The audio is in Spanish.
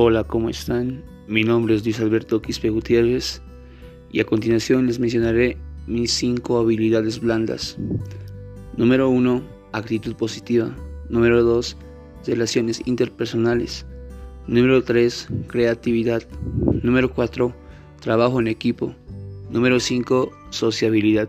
Hola, ¿cómo están? Mi nombre es Luis Alberto Quispe Gutiérrez y a continuación les mencionaré mis cinco habilidades blandas. Número 1. Actitud positiva. Número 2. Relaciones interpersonales. Número 3. Creatividad. Número 4. Trabajo en equipo. Número 5. Sociabilidad.